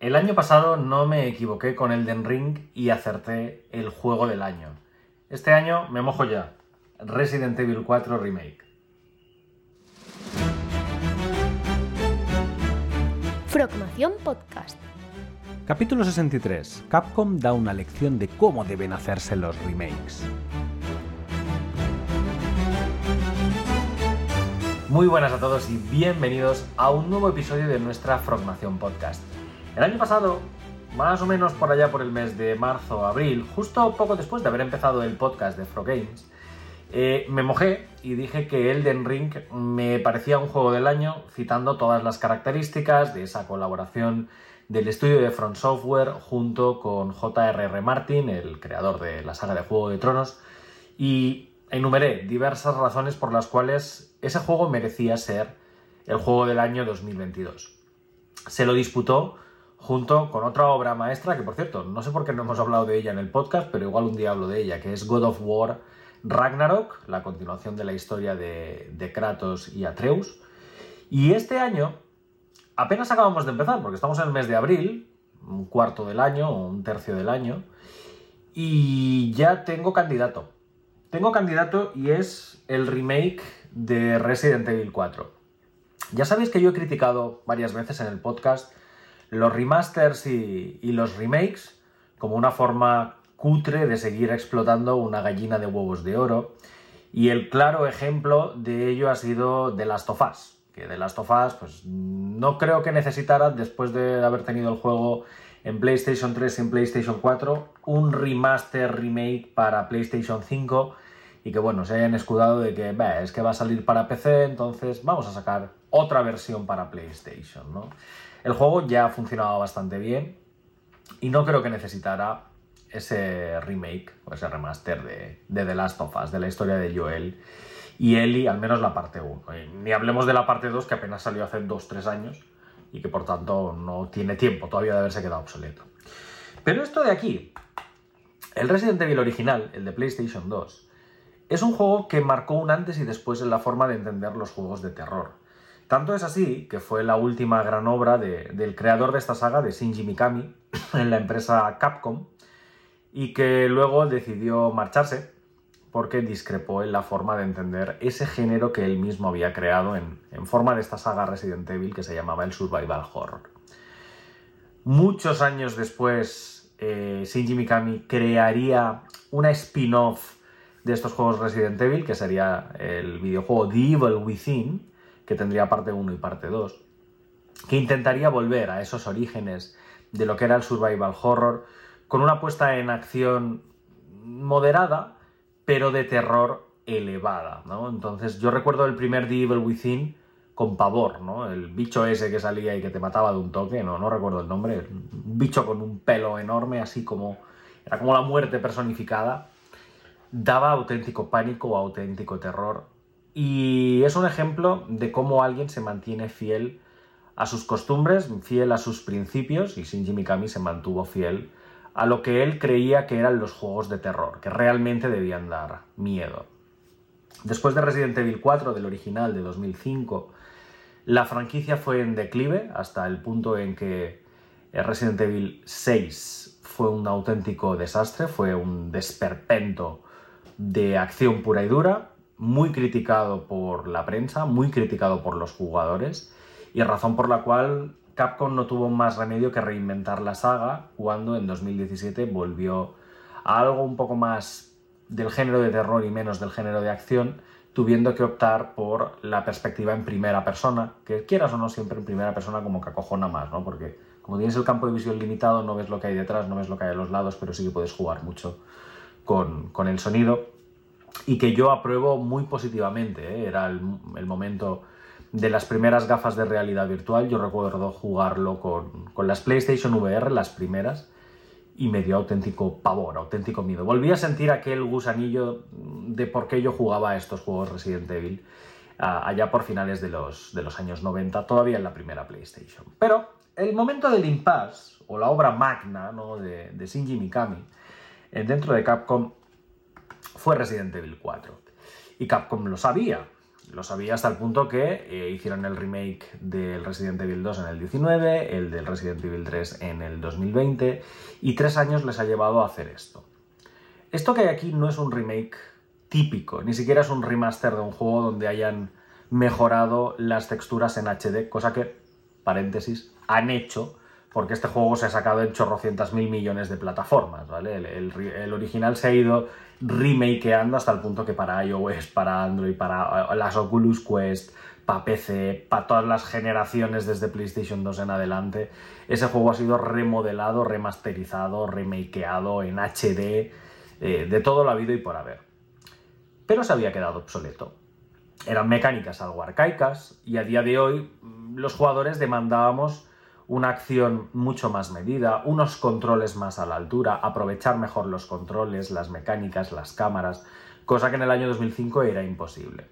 El año pasado no me equivoqué con Elden Ring y acerté el juego del año. Este año me mojo ya. Resident Evil 4 Remake. Frogmación Podcast. Capítulo 63. Capcom da una lección de cómo deben hacerse los remakes. Muy buenas a todos y bienvenidos a un nuevo episodio de nuestra Frogmación Podcast. El año pasado, más o menos por allá por el mes de marzo o abril, justo poco después de haber empezado el podcast de Frog Games, eh, me mojé y dije que Elden Ring me parecía un juego del año, citando todas las características de esa colaboración del estudio de Front Software junto con J.R.R. Martin, el creador de la saga de Juego de Tronos, y enumeré diversas razones por las cuales ese juego merecía ser el juego del año 2022. Se lo disputó junto con otra obra maestra que, por cierto, no sé por qué no hemos hablado de ella en el podcast, pero igual un día hablo de ella, que es God of War Ragnarok, la continuación de la historia de, Kratos y Atreus. Y este año apenas acabamos de empezar, porque estamos en el mes de abril, un cuarto del año o un tercio del año, y ya tengo candidato. Tengo candidato y es el remake de Resident Evil 4. Ya sabéis que yo he criticado varias veces en el podcast los remasters y, los remakes como una forma cutre de seguir explotando una gallina de huevos de oro. Y el claro ejemplo de ello ha sido The Last of Us. Que The Last of Us, pues no creo que necesitara, después de haber tenido el juego en PlayStation 3 y en PlayStation 4, un remaster remake para PlayStation 5 y que bueno, se hayan escudado de que es que va a salir para PC, entonces vamos a sacar otra versión para PlayStation, ¿no? El juego ya ha funcionado bastante bien y no creo que necesitara ese remake o ese remaster de, de, The Last of Us, de la historia de Joel y Ellie, al menos la parte 1. Ni hablemos de la parte 2 que apenas salió hace 2-3 años y que por tanto no tiene tiempo todavía de haberse quedado obsoleto. Pero esto de aquí, el Resident Evil original, el de PlayStation 2, es un juego que marcó un antes y después en la forma de entender los juegos de terror. Tanto es así que fue la última gran obra de, del creador de esta saga, de Shinji Mikami, en la empresa Capcom, y que luego decidió marcharse porque discrepó en la forma de entender ese género que él mismo había creado en, en forma de esta saga Resident Evil que se llamaba el Survival Horror. Muchos años después, eh, Shinji Mikami crearía una spin-off de estos juegos Resident Evil, que sería el videojuego The Evil Within, que tendría parte 1 y parte 2, que intentaría volver a esos orígenes de lo que era el survival horror, con una puesta en acción moderada, pero de terror elevada, ¿no? Entonces yo recuerdo el primer The Evil Within con pavor, ¿no? El bicho ese que salía y que te mataba de un toque, no, no recuerdo el nombre, un bicho con un pelo enorme, así como... Era como la muerte personificada. Daba auténtico pánico auténtico terror. Y es un ejemplo de cómo alguien se mantiene fiel a sus costumbres, fiel a sus principios, y Shinji Mikami se mantuvo fiel a lo que él creía que eran los juegos de terror, que realmente debían dar miedo. Después de Resident Evil 4, del original de 2005, la franquicia fue en declive hasta el punto en que Resident Evil 6 fue un auténtico desastre, fue un desperpento de acción pura y dura, muy criticado por la prensa, muy criticado por los jugadores, y razón por la cual Capcom no tuvo más remedio que reinventar la saga cuando en 2017 volvió a algo un poco más del género de terror y menos del género de acción, tuviendo que optar por la perspectiva en primera persona, que quieras o no siempre en primera persona como que acojona más, ¿no? Porque como tienes el campo de visión limitado, no ves lo que hay detrás, no ves lo que hay a los lados, pero sí que puedes jugar mucho con, con el sonido. Y que yo apruebo muy positivamente, ¿eh? era el, momento de las primeras gafas de realidad virtual. Yo recuerdo jugarlo con, con, las PlayStation VR, las primeras, y me dio auténtico pavor, auténtico miedo. Volví a sentir aquel gusanillo de por qué yo jugaba a estos juegos Resident Evil allá por finales de los, de los años 90, todavía en la primera PlayStation. Pero el momento del impasse, o la obra magna ¿no? de, de Shinji Mikami, eh, dentro de Capcom, fue Resident Evil 4. Y Capcom lo sabía, lo sabía hasta el punto que eh, hicieron el remake del Resident Evil 2 en el 19, el del Resident Evil 3 en el 2020, y tres años les ha llevado a hacer esto. Esto que hay aquí no es un remake típico, ni siquiera es un remaster de un juego donde hayan mejorado las texturas en HD, cosa que, paréntesis, han hecho porque este juego se ha sacado en chorrocientas mil millones de plataformas, ¿vale? El, original se ha ido remakeando hasta el punto que para iOS, para Android, para eh, las Oculus Quest, para PC, para todas las generaciones desde PlayStation 2 en adelante, ese juego ha sido remodelado, remasterizado, remakeado en HD, eh, de todo lo habido y por haber. Pero se había quedado obsoleto. Eran mecánicas algo arcaicas y a día de hoy mm, los jugadores demandábamos una acción mucho más medida, unos controles más a la altura, aprovechar mejor los controles, las mecánicas, las cámaras, cosa que en el año 2005 era imposible.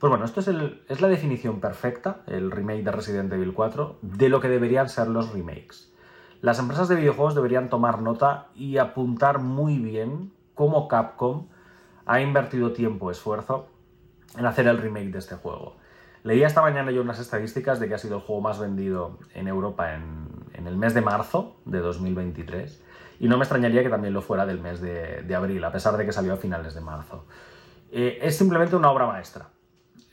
Pues bueno, esto es, la definición perfecta, el remake de Resident Evil 4, de lo que deberían ser los remakes. Las empresas de videojuegos deberían tomar nota y apuntar muy bien cómo Capcom ha invertido tiempo y esfuerzo en hacer el remake de este juego. Leía esta mañana yo unas estadísticas de que ha sido el juego más vendido en Europa en, el mes de marzo de 2023 y no me extrañaría que también lo fuera del mes de, abril, a pesar de que salió a finales de marzo. Eh, es simplemente una obra maestra.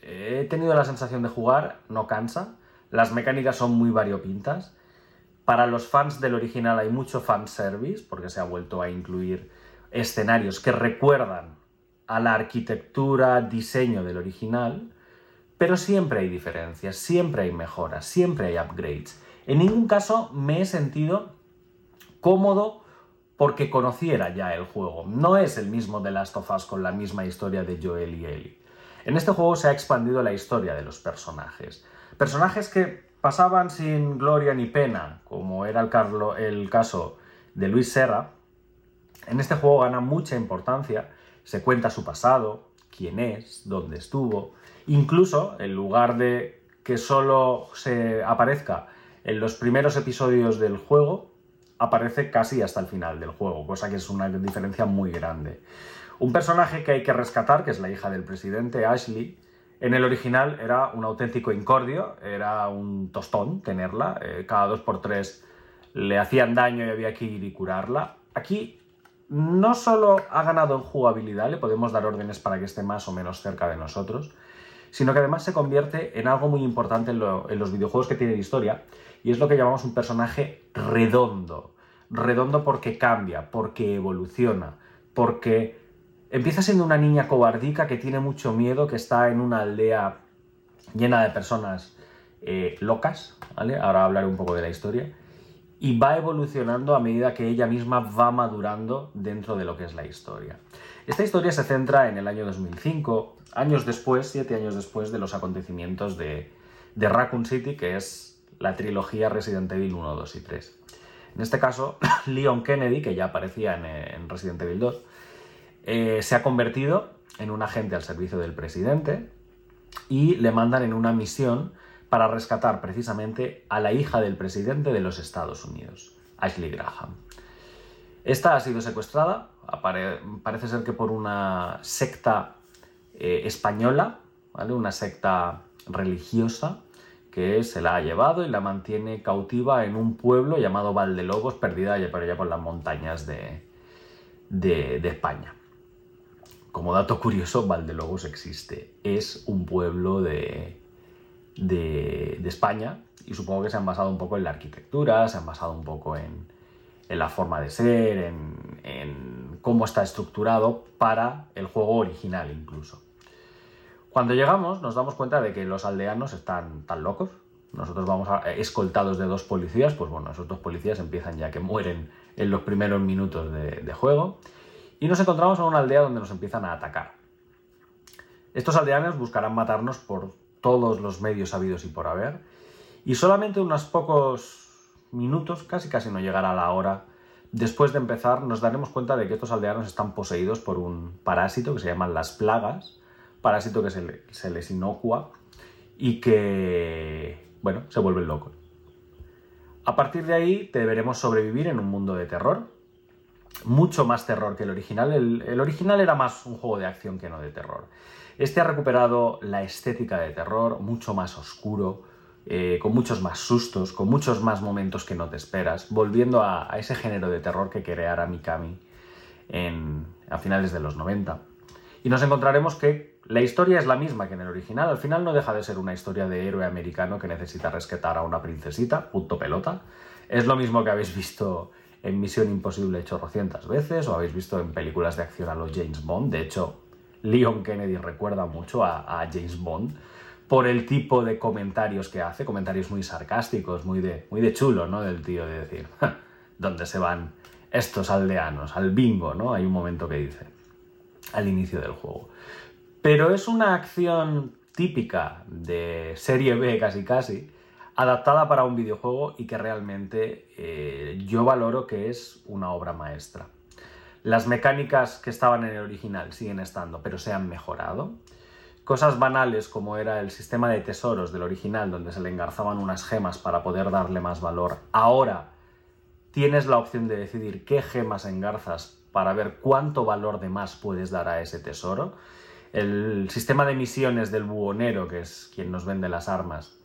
he tenido la sensación de jugar, no cansa, las mecánicas son muy variopintas. Para los fans del original hay mucho fanservice, porque se ha vuelto a incluir escenarios que recuerdan a la arquitectura, diseño del original pero siempre hay diferencias, siempre hay mejoras, siempre hay upgrades. En ningún caso me he sentido cómodo porque conociera ya el juego. No es el mismo de Last of Us con la misma historia de Joel y Ellie. En este juego se ha expandido la historia de los personajes. Personajes que pasaban sin gloria ni pena, como era el, el caso de Luis Serra. En este juego gana mucha importancia, se cuenta su pasado, quién es, dónde estuvo, Incluso, en lugar de que solo se aparezca en los primeros episodios del juego, aparece casi hasta el final del juego, cosa que es una diferencia muy grande. Un personaje que hay que rescatar, que es la hija del presidente, Ashley, en el original era un auténtico incordio, era un tostón tenerla, eh, cada dos por tres le hacían daño y había que ir y curarla. Aquí no solo ha ganado en jugabilidad, le podemos dar órdenes para que esté más o menos cerca de nosotros, sino que además se convierte en algo muy importante en, los videojuegos que tienen historia, y es lo que llamamos un personaje redondo. Redondo porque cambia, porque evoluciona, porque empieza siendo una niña cobardica que tiene mucho miedo, que está en una aldea llena de personas eh, locas. Ahora hablaré un poco de la historia. Y va evolucionando a medida que ella misma va madurando dentro de lo que es la historia. Esta historia se centra en el año 2005, años después, siete años después de los acontecimientos de, Raccoon City, que es la trilogía Resident Evil 1, 2 y 3. En este caso, Leon Kennedy, que ya aparecía en, Resident Evil 2, eh, se ha convertido en un agente al servicio del presidente y le mandan en una misión para rescatar precisamente a la hija del presidente de los Estados Unidos, Ashley Graham. Esta ha sido secuestrada, parece ser que por una secta eh, española, ¿vale? una secta religiosa que se la ha llevado y la mantiene cautiva en un pueblo llamado Valdelobos, perdida allá por las montañas de, de, España. Como dato curioso, Valdelobos existe. Es un pueblo de, de, España y supongo que se han basado un poco en la arquitectura, se han basado un poco en, en la forma de ser, en, cómo está estructurado para el juego original incluso. Cuando llegamos nos damos cuenta de que los aldeanos están tan locos. Nosotros vamos escoltados de dos policías, pues bueno, esos dos policías empiezan ya que mueren en los primeros minutos de, juego. Y nos encontramos en una aldea donde nos empiezan a atacar. Estos aldeanos buscarán matarnos por todos los medios habidos y por haber. Y solamente unos pocos minutos, casi casi no llegará la hora, después de empezar, nos daremos cuenta de que estos aldeanos están poseídos por un parásito que se llaman las plagas, parásito que se, les inocua y que, bueno, se vuelven locos. A partir de ahí deberemos sobrevivir en un mundo de terror mucho más terror que el original. El, el, original era más un juego de acción que no de terror. Este ha recuperado la estética de terror, mucho más oscuro, eh, con muchos más sustos, con muchos más momentos que no te esperas, volviendo a, ese género de terror que creara Mikami en, a finales de los 90. Y nos encontraremos que la historia es la misma que en el original, al final no deja de ser una historia de héroe americano que necesita rescatar a una princesita, punto pelota. Es lo mismo que habéis visto en Misión Imposible chorrocientas veces o habéis visto en películas de acción a los James Bond. De hecho, Leon Kennedy recuerda mucho a James Bond por el tipo de comentarios que hace, comentarios muy sarcásticos, muy de, muy de chulo, ¿no? Del tío de decir, ¿dónde se van estos aldeanos? Al bingo, ¿no? Hay un momento que dice, al inicio del juego. Pero es una acción típica de serie B casi casi, adaptada para un videojuego y que realmente eh, yo valoro que es una obra maestra. Las mecánicas que estaban en el original siguen estando, pero se han mejorado. Cosas banales como era el sistema de tesoros del original, donde se le engarzaban unas gemas para poder darle más valor. Ahora tienes la opción de decidir qué gemas engarzas para ver cuánto valor de más puedes dar a ese tesoro. El sistema de misiones del buhonero, que es quien nos vende las armas,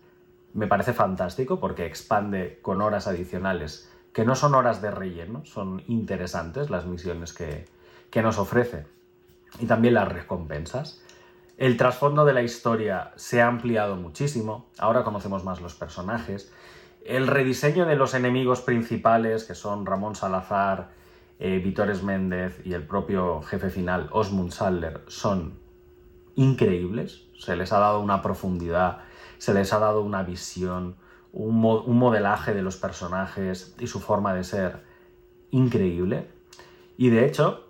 me parece fantástico porque expande con horas adicionales, que no son horas de relleno, son interesantes las misiones que, que nos ofrece. Y también las recompensas. El trasfondo de la historia se ha ampliado muchísimo, ahora conocemos más los personajes. El rediseño de los enemigos principales, que son Ramón Salazar, eh, Vitores Méndez y el propio jefe final, Osmund Sadler, son increíbles. Se les ha dado una profundidad, se les ha dado una visión, un, mo un modelaje de los personajes y su forma de ser increíble. Y de hecho,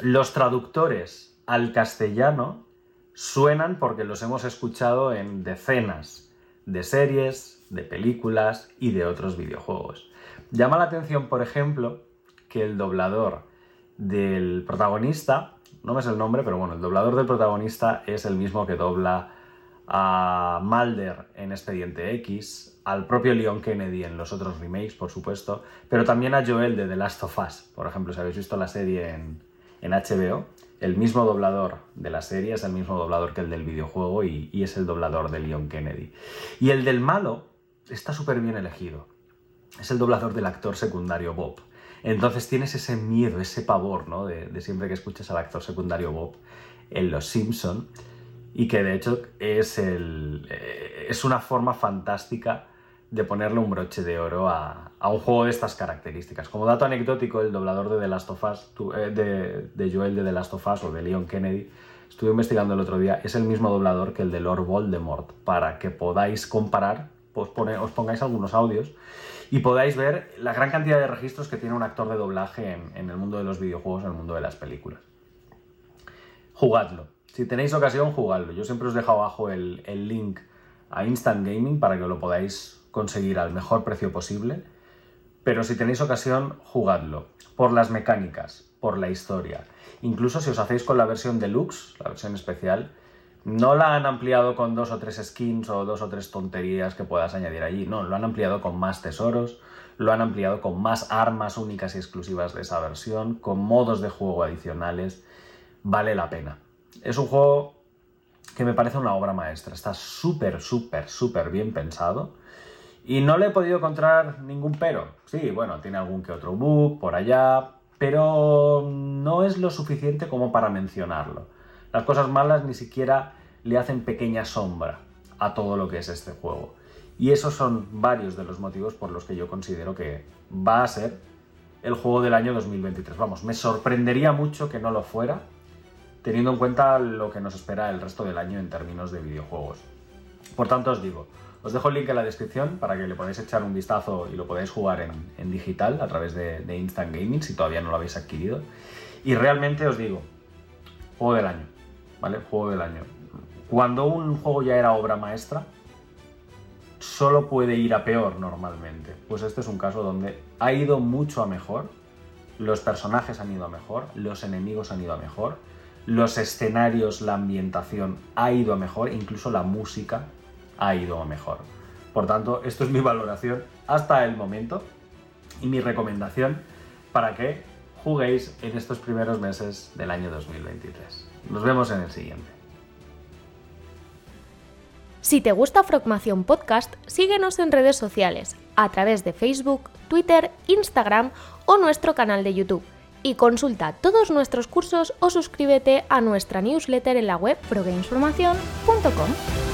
los traductores al castellano suenan porque los hemos escuchado en decenas de series, de películas y de otros videojuegos. Llama la atención, por ejemplo, que el doblador del protagonista, no me sé el nombre, pero bueno, el doblador del protagonista es el mismo que dobla a Mulder en Expediente X, al propio Leon Kennedy en los otros remakes, por supuesto, pero también a Joel de The Last of Us, por ejemplo, si habéis visto la serie en, en HBO, el mismo doblador de la serie es el mismo doblador que el del videojuego y, es el doblador de Leon Kennedy. Y el del malo está súper bien elegido. Es el doblador del actor secundario Bob. Entonces tienes ese miedo, ese pavor, ¿no? De, de siempre que escuchas al actor secundario Bob en Los Simpson y que de hecho es, el, eh, es una forma fantástica de ponerle un broche de oro a, a, un juego de estas características. Como dato anecdótico, el doblador de The Last of Us, eh, de, de, Joel de The Last of Us o de Leon Kennedy, estuve investigando el otro día, es el mismo doblador que el de Lord Voldemort, para que podáis comparar, pues pone, os pongáis algunos audios y podáis ver la gran cantidad de registros que tiene un actor de doblaje en, en el mundo de los videojuegos, en el mundo de las películas. Jugadlo. Si tenéis ocasión, jugadlo. Yo siempre os dejo abajo el, el link a Instant Gaming para que lo podáis conseguir al mejor precio posible. Pero si tenéis ocasión, jugadlo. Por las mecánicas, por la historia. Incluso si os hacéis con la versión deluxe, la versión especial, no la han ampliado con dos o tres skins o dos o tres tonterías que puedas añadir allí. No, lo han ampliado con más tesoros, lo han ampliado con más armas únicas y exclusivas de esa versión, con modos de juego adicionales. Vale la pena. Es un juego que me parece una obra maestra. Está súper, súper, súper bien pensado. Y no le he podido encontrar ningún pero. Sí, bueno, tiene algún que otro bug por allá, pero no es lo suficiente como para mencionarlo. Las cosas malas ni siquiera le hacen pequeña sombra a todo lo que es este juego. Y esos son varios de los motivos por los que yo considero que va a ser el juego del año 2023. Vamos, me sorprendería mucho que no lo fuera, teniendo en cuenta lo que nos espera el resto del año en términos de videojuegos. Por tanto, os digo, os dejo el link en la descripción para que le podáis echar un vistazo y lo podáis jugar en, digital a través de, de, Instant Gaming si todavía no lo habéis adquirido. Y realmente os digo, juego del año, ¿vale? Juego del año. Cuando un juego ya era obra maestra, solo puede ir a peor normalmente. Pues este es un caso donde ha ido mucho a mejor, los personajes han ido a mejor, los enemigos han ido a mejor, los escenarios, la ambientación ha ido a mejor, incluso la música ha ido mejor. Por tanto, esto es mi valoración hasta el momento y mi recomendación para que juguéis en estos primeros meses del año 2023. Nos vemos en el siguiente. Si te gusta Frogmación Podcast, síguenos en redes sociales, a través de Facebook, Twitter, Instagram o nuestro canal de YouTube. Y consulta todos nuestros cursos o suscríbete a nuestra newsletter en la web frogamesformacion.com.